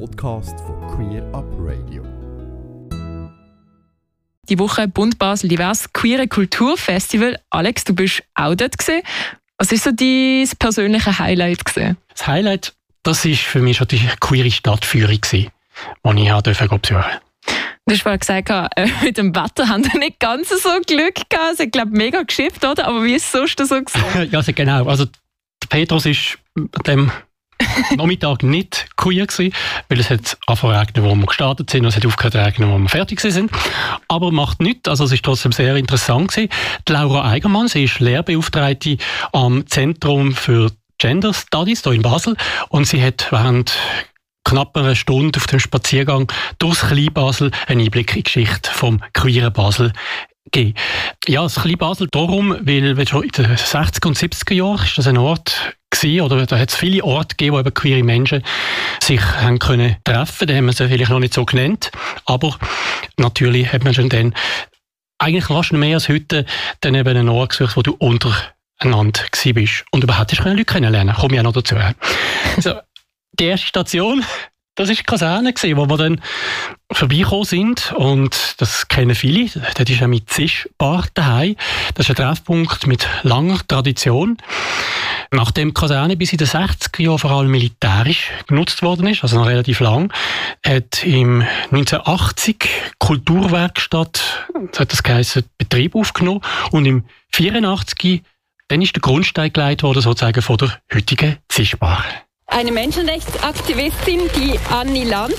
Podcast von Queer Up Radio. Die Woche Bund Basel Divers Queere Kulturfestival. Alex, du bist auch dort gesehen. Was ist so dein persönliche Highlight gesehen? Das Highlight, das ist für mich schon die queere Stadtführung die ich besuchen durfte. Du hast vorhin gesagt, äh, mit dem Wetter haben wir nicht ganz so Glück gehabt. Es hat, glaube ich, mega geschifft, oder? Aber wie ist es sonst so gewesen? ja, also genau. Also, der Petrus ist dem Nachmittag nicht queer gewesen, weil es hat angefangen wo wir gestartet sind und es hat aufgehört regnen, wo wir fertig sind. Aber macht nichts, also es ist trotzdem sehr interessant gewesen. Die Laura Eigermann, sie ist Lehrbeauftragte am Zentrum für Gender Studies hier in Basel und sie hat während knapp einer Stunde auf dem Spaziergang durchs Kleinbasel einen Einblick in die Geschichte vom queeren Basel gegeben. Ja, das Kleinbasel darum, weil schon in den 60er und 70er Jahren ist das ein Ort gewesen, oder da hat es viele Orte gegeben, wo eben queere Menschen sich haben können treffen. Da haben wir sie vielleicht noch nicht so genannt, aber natürlich hat man schon dann eigentlich fast mehr als heute dann eben einen Ort gesucht, wo du untereinander bist und überhaupt hast Leute kennenlernen. Komme ich auch noch dazu. Also, die erste Station, das war die Kaserne, wo wir dann vorbeigekommen sind. Und das kennen viele. Das ist ja mit Zischbar daheim. Das ist ein Treffpunkt mit langer Tradition. Nachdem die Kaserne bis in den 60er Jahren vor allem militärisch genutzt worden ist, also noch relativ lang, hat im 1980 Kulturwerkstatt, das hat das geheißen, Betrieb aufgenommen und im 84 dann ist der Grundstein gelegt worden, sozusagen von der heutigen Zischbar. Eine Menschenrechtsaktivistin, die Anni Lanz,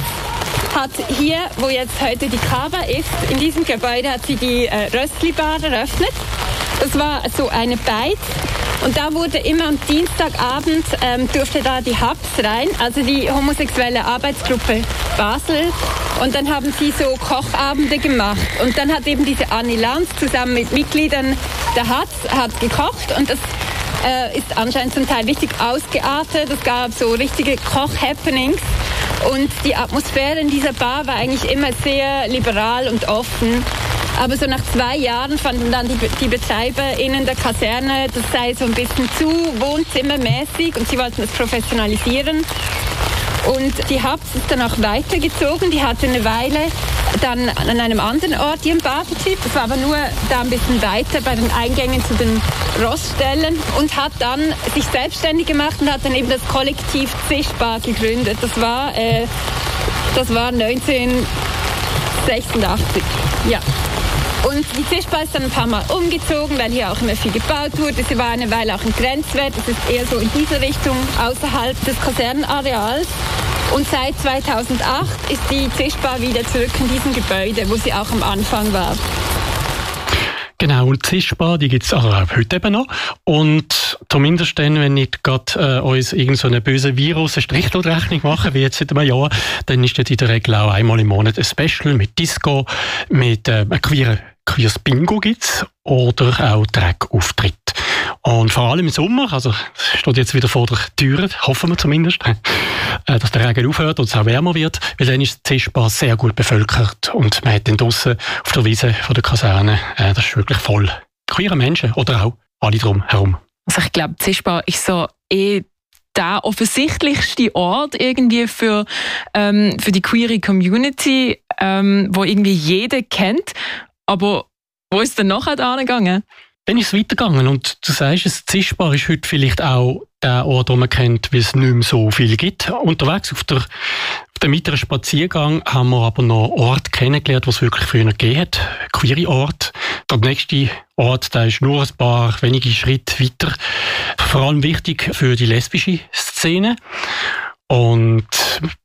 hat hier, wo jetzt heute die Kaba ist, in diesem Gebäude hat sie die äh, Röstli-Bar eröffnet. Das war so eine Beiz. Und da wurde immer am Dienstagabend ähm, durfte da die HAPS rein, also die homosexuelle Arbeitsgruppe Basel. Und dann haben sie so Kochabende gemacht. Und dann hat eben diese Anni Lanz zusammen mit Mitgliedern der HAPS hat gekocht und das äh, ist anscheinend zum Teil richtig ausgeartet. Es gab so richtige Koch-Happenings. Und die Atmosphäre in dieser Bar war eigentlich immer sehr liberal und offen. Aber so nach zwei Jahren fanden dann die, die BetreiberInnen der Kaserne, das sei so ein bisschen zu wohnzimmermäßig und sie wollten es professionalisieren. Und die Habs ist dann auch weitergezogen. Die hatte eine Weile dann an einem anderen Ort ihren Barbetrieb. Das war aber nur da ein bisschen weiter bei den Eingängen zu den Roststellen und hat dann sich selbstständig gemacht und hat dann eben das Kollektiv Zischbar gegründet. Das war, äh, das war 1986. Ja. Und die Zischbar ist dann ein paar Mal umgezogen, weil hier auch immer viel gebaut wurde. Sie war eine Weile auch ein Grenzwert. Das ist eher so in diese Richtung außerhalb des Kasernenareals. Und seit 2008 ist die Zischbar wieder zurück in diesem Gebäude, wo sie auch am Anfang war. Genau, und Zischbar, die gibt es auch heute eben noch. Und zumindest dann, wenn nicht gerade äh, uns irgendeinen so bösen Virus eine Strichelrechnung machen, wie jetzt seit einem Jahr, dann ist das in der Regel auch einmal im Monat ein Special mit Disco, mit äh, queeren queeres Bingo gibt's oder auch Dreck-Auftritt. Und vor allem im Sommer, also es steht jetzt wieder vor der Tür, hoffen wir zumindest, äh, dass der Regen aufhört und es auch wärmer wird, weil dann ist Zischbar sehr gut bevölkert und man hat dann draussen auf der Wiese von der Kaserne, äh, das ist wirklich voll. Queere Menschen oder auch alle drum herum. Also ich glaube, Zischbar ist so eh der offensichtlichste Ort irgendwie für, ähm, für die queere Community, ähm, wo irgendwie jeder kennt. Aber wo ist denn nachher angegangen? Dann ist es weitergegangen und du sagst, es Zischbar ist heute vielleicht auch der Ort, den man kennt, weil es nicht mehr so viel gibt. Unterwegs auf, der, auf dem weiteren Spaziergang haben wir aber noch Orte kennengelernt, es wirklich früher gegeben hat. Queere Ort. Der nächste Ort, der ist nur ein paar wenige Schritte weiter. Vor allem wichtig für die lesbische Szene. Und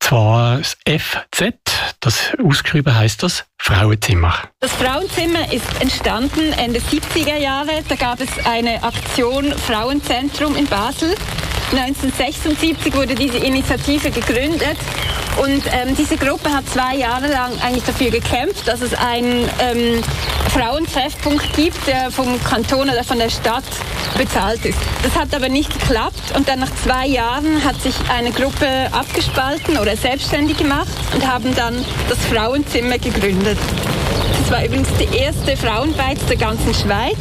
zwar das FZ, das ausgeschrieben heißt das Frauenzimmer. Das Frauenzimmer ist entstanden Ende 70er Jahre. Da gab es eine Aktion Frauenzentrum in Basel. 1976 wurde diese Initiative gegründet und ähm, diese Gruppe hat zwei Jahre lang eigentlich dafür gekämpft, dass es einen ähm, Frauentreffpunkt gibt, der vom Kanton oder von der Stadt bezahlt ist. Das hat aber nicht geklappt und dann nach zwei Jahren hat sich eine Gruppe abgespalten oder selbstständig gemacht und haben dann das Frauenzimmer gegründet. Das war übrigens die erste Frauenbeiz der ganzen Schweiz.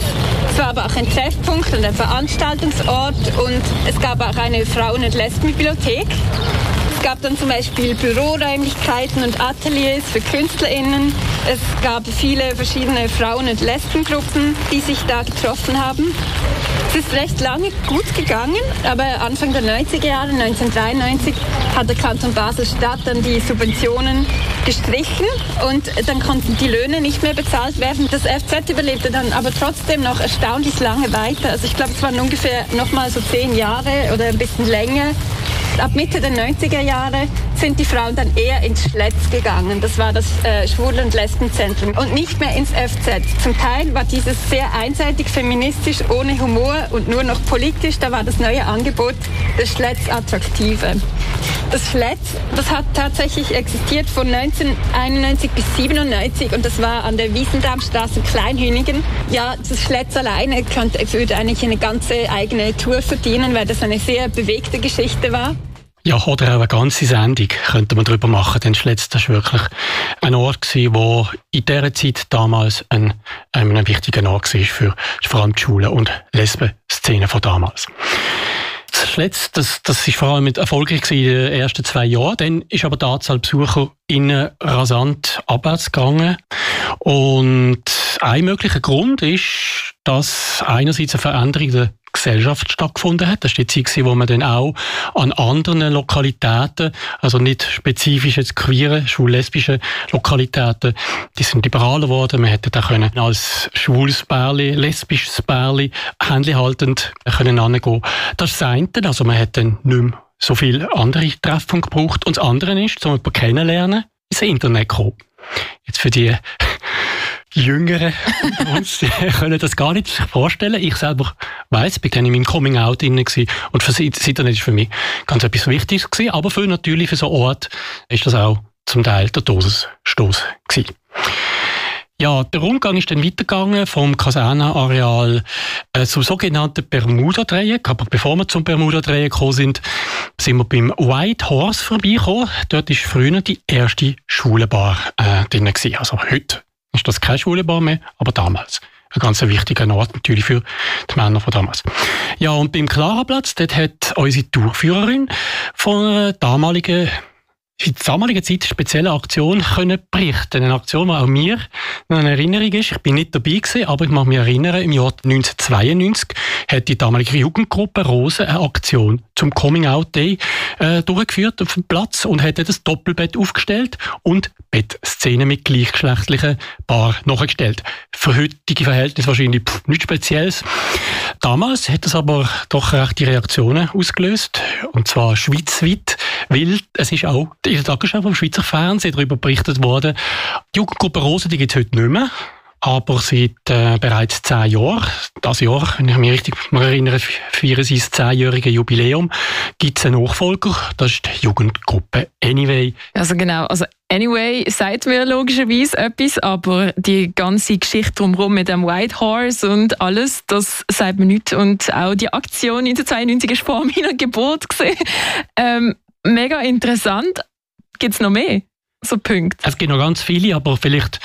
Es war aber auch ein Treffpunkt und ein Veranstaltungsort und es gab auch eine Frauen- und Lesbenbibliothek. Es gab dann zum Beispiel Büroräumlichkeiten und Ateliers für KünstlerInnen. Es gab viele verschiedene Frauen- und Lesbengruppen, die sich da getroffen haben. Es ist recht lange gut gegangen, aber Anfang der 90er Jahre, 1993, hat der Kanton Basel-Stadt dann die Subventionen gestrichen und dann konnten die Löhne nicht mehr bezahlt werden. Das FZ überlebte dann aber trotzdem noch erstaunlich lange weiter. Also ich glaube, es waren ungefähr noch mal so zehn Jahre oder ein bisschen länger. Ab Mitte der 90er Jahre sind die Frauen dann eher ins Schletz gegangen. Das war das äh, Schwul- und Lesbenzentrum und nicht mehr ins FZ. Zum Teil war dieses sehr einseitig feministisch, ohne Humor und nur noch politisch. Da war das neue Angebot des Schletz attraktive. Das Schletz, das hat tatsächlich existiert von 1991 bis 97 und das war an der Wiesendarmstraße Kleinhünigen. Ja, das Schletz alleine könnte, würde eigentlich eine ganze eigene Tour verdienen, weil das eine sehr bewegte Geschichte war. Ja, oder auch eine ganze Sendung könnte man darüber machen, denn Schletz war wirklich ein Ort gewesen, wo in dieser Zeit damals ein, ein wichtiger Ort war für vor allem die Schulen und Lesben-Szene von damals. Schletz, das, das ist vor allem erfolgreich in den ersten zwei Jahren. Dann ist aber die Anzahl Besucher innen rasant abwärts gegangen. Und ein möglicher Grund ist, dass einerseits eine Veränderung der Gesellschaft stattgefunden hat. Das war die Zeit, wo man dann auch an anderen Lokalitäten, also nicht spezifisch jetzt queere, schwul-lesbische Lokalitäten, die sind liberaler geworden. Man hätte da können als schwules Bärli, lesbisches Bärli, händchenhaltend können angehen. Das ist das eine. Also man hat dann nicht mehr so viele andere Treffpunkte gebraucht. Und das andere ist, um jemanden kennenlernen, ins Internet gekommen. Jetzt für die Jüngeren uns können das gar nicht vorstellen. Ich selber weiß, ich bin in meinem Coming Out drin und für das Internet ist für mich ganz etwas Wichtiges gewesen, aber für natürlich für so einen Ort ist das auch zum Teil der Todesstoß gewesen. Ja, der Rundgang ist dann weitergegangen vom Kasernenareal äh, zum sogenannten Bermuda-Dreieck. Aber bevor wir zum Bermuda-Dreieck gekommen sind, sind wir beim White Horse vorbeigekommen. Dort war früher die erste Schulenbar äh, drin. Gewesen. Also heute ist das keine Schulenbar mehr, aber damals. Ein ganz wichtiger Ort natürlich für die Männer von damals. Ja, und beim Klaraplatz, dort hat unsere Durchführerin von einer damaligen in der damaligen Zeit eine spezielle Aktion können berichten. Eine Aktion, die auch mir eine Erinnerung ist. Ich bin nicht dabei gewesen, aber ich mag mich erinnern, im Jahr 1992 hat die damalige Jugendgruppe Rose eine Aktion zum Coming Out Day äh, durchgeführt auf dem Platz und hat das Doppelbett aufgestellt und Bettszenen mit gleichgeschlechtlichen Paar nachgestellt. Für heutige Verhältnisse wahrscheinlich pff, nichts Spezielles. Damals hat es aber doch rechte Reaktionen ausgelöst und zwar schweizweit, weil es ist auch in der Tagesschau vom Schweizer Fernsehen darüber berichtet worden. Die Jugendgruppe Rose, die gibt es heute nicht mehr. Aber seit äh, bereits zehn Jahren, das Jahr, wenn ich mich richtig erinnere, feiern sie das zehnjährige Jubiläum, gibt es einen Nachfolger, das ist die Jugendgruppe Anyway. Also genau, also Anyway sagt mir logischerweise etwas, aber die ganze Geschichte drumherum mit dem White Horse und alles, das sagt mir nichts. Und auch die Aktion in der 92 ist vor meiner Geburt gesehen. Ähm, mega interessant. Gibt es noch mehr? so Punkte? Es gibt noch ganz viele, aber vielleicht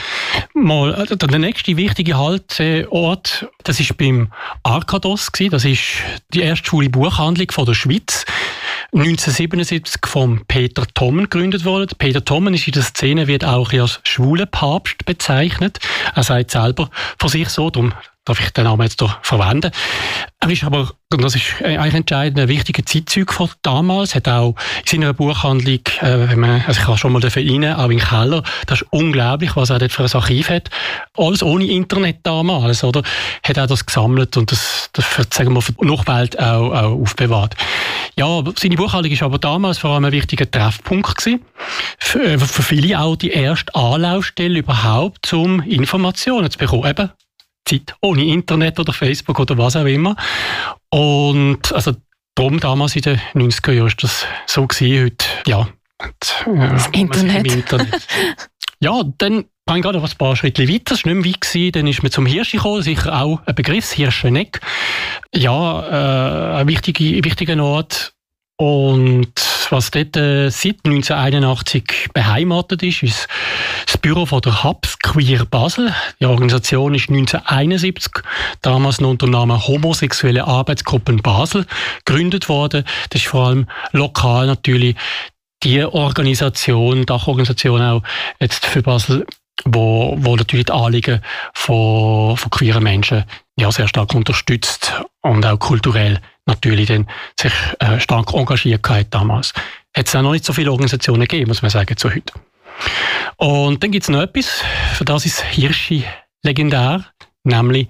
mal also der nächste wichtige Haltort, das ist beim Arkados. Das ist die erste schwule Buchhandlung von der Schweiz. 1977 von Peter Tommen gegründet worden. Peter Tommen ist in der Szene wird auch als schwuler Papst bezeichnet. Er sagt selber von sich so, darum darf ich den Namen jetzt hier verwenden. Er ist aber, und das ist eigentlich entscheidend, ein wichtiger Zeitzeug von damals, hat auch in seiner Buchhandlung, äh, wenn man, also ich kann schon mal rein, auch im Keller, das ist unglaublich, was er dort für ein Archiv hat. Alles ohne Internet damals, oder? Hat er das gesammelt und das, das für, sagen wir, für die Nachwelt auch, auch aufbewahrt. Ja, seine Buchhandlung ist aber damals vor allem ein wichtiger Treffpunkt gewesen. Für, äh, für viele auch die erste Anlaufstelle überhaupt, um Informationen zu bekommen. Eben, Zeit ohne Internet oder Facebook oder was auch immer. Und also darum damals in den 90er Jahren ist das so gewesen, heute, ja. Das Internet. Internet. ja, dann kann ich gerade ein paar Schritte weiter, das war nicht mehr weit, gewesen. dann ist man zum Hirsch gekommen, sicher auch ein Begriff, Hirscheneck. Ja, äh, ein wichtiger, wichtiger Ort, und was dort äh, seit 1981 beheimatet ist, ist das Büro von der Hubs Queer Basel. Die Organisation ist 1971 damals noch unter dem Namen Homosexuelle Arbeitsgruppen Basel gegründet worden. Das ist vor allem lokal natürlich die Organisation, Dachorganisation auch jetzt für Basel, wo, wo natürlich die Anliegen von, von queeren Menschen ja sehr stark unterstützt und auch kulturell natürlich dann sich äh, stark engagiert hat damals. Hat es auch noch nicht so viele Organisationen gegeben, muss man sagen, zu heute. Und dann gibt es noch etwas, für das ist Hirschi legendär, nämlich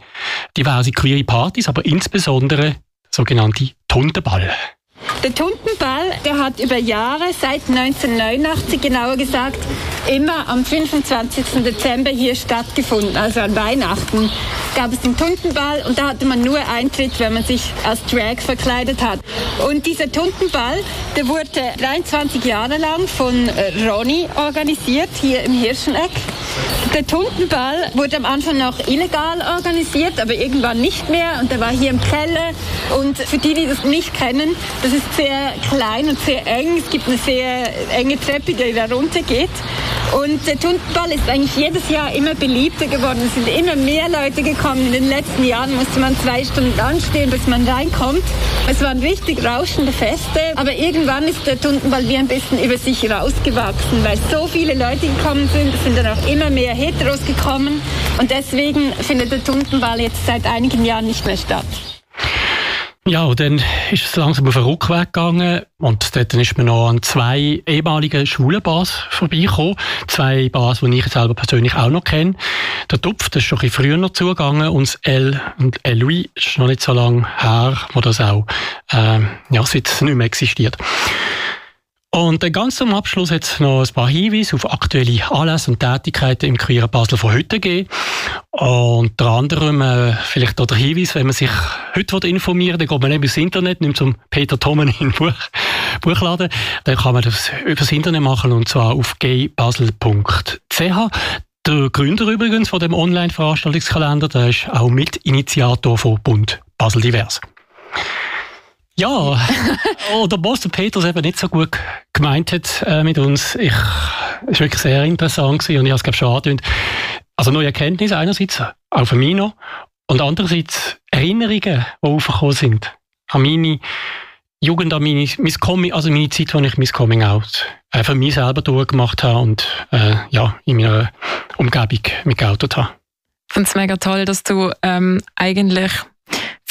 diverse queere Partys, aber insbesondere sogenannte Tuntenball. Der Tuntenball, der hat über Jahre, seit 1989 genauer gesagt, immer am 25. Dezember hier stattgefunden, also an Weihnachten gab es den Tuntenball und da hatte man nur Eintritt, wenn man sich als Drag verkleidet hat. Und dieser Tuntenball, der wurde 23 Jahre lang von Ronny organisiert, hier im Hirscheneck. Der Tuntenball wurde am Anfang noch illegal organisiert, aber irgendwann nicht mehr und der war hier im Keller. Und für die, die das nicht kennen, das ist sehr klein und sehr eng. Es gibt eine sehr enge Treppe, die da runtergeht. Und der Tuntenball ist eigentlich jedes Jahr immer beliebter geworden. Es sind immer mehr Leute gekommen. In den letzten Jahren musste man zwei Stunden anstehen, bis man reinkommt. Es waren richtig rauschende Feste. Aber irgendwann ist der Tuntenball wie ein bisschen über sich rausgewachsen, weil so viele Leute gekommen sind. Es sind dann auch immer mehr Heteros gekommen. Und deswegen findet der Tuntenball jetzt seit einigen Jahren nicht mehr statt. Ja, und dann ist es langsam auf den Rückweg gegangen und dort ist man noch an zwei ehemaligen schwulen Bars vorbeigekommen. Zwei Bars, die ich selber persönlich auch noch kenne. Der Tupf, das ist schon ein bisschen früher noch zugegangen und das L und Louis ist noch nicht so lange her, wo das auch äh, ja, seit nicht mehr existiert. Und ganz zum Abschluss jetzt noch ein paar Hinweise auf aktuelle Anlässe und Tätigkeiten im Queeren Basel von heute geben. Und unter anderem äh, vielleicht auch der Hinweis, wenn man sich heute informieren will, dann geht man eben ins Internet, nimmt zum Peter Tommen in Buch, Buchladen. Dann kann man das über das Internet machen und zwar auf gaybasel.ch. Der Gründer übrigens von dem Online-Veranstaltungskalender, der ist auch Mitinitiator von Bund Basel Divers. Ja, oder Boss der Peters eben nicht so gut gemeint hat äh, mit uns. Ich, es war wirklich sehr interessant gewesen und ich habe es glaube schon angedeutet. Also neue Erkenntnisse einerseits, auch für mich noch, und andererseits Erinnerungen, die aufgekommen sind an meine Jugend, an meine, mein Coming, also meine Zeit, als ich mein Coming Out äh, für mich selber durchgemacht habe und äh, ja, in meiner Umgebung mitgeoutet habe. Ich finde es mega toll, dass du ähm, eigentlich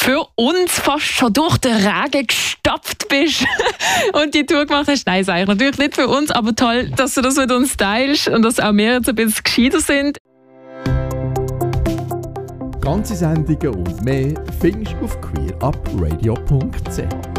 für uns fast schon durch den Regen gestopft bist und die Tour gemacht hast. Nein, sage ich natürlich nicht für uns, aber toll, dass du das mit uns teilst und dass auch wir jetzt ein bisschen gescheiter sind. Ganze Sendungen und mehr findest du auf queerupradio.ch.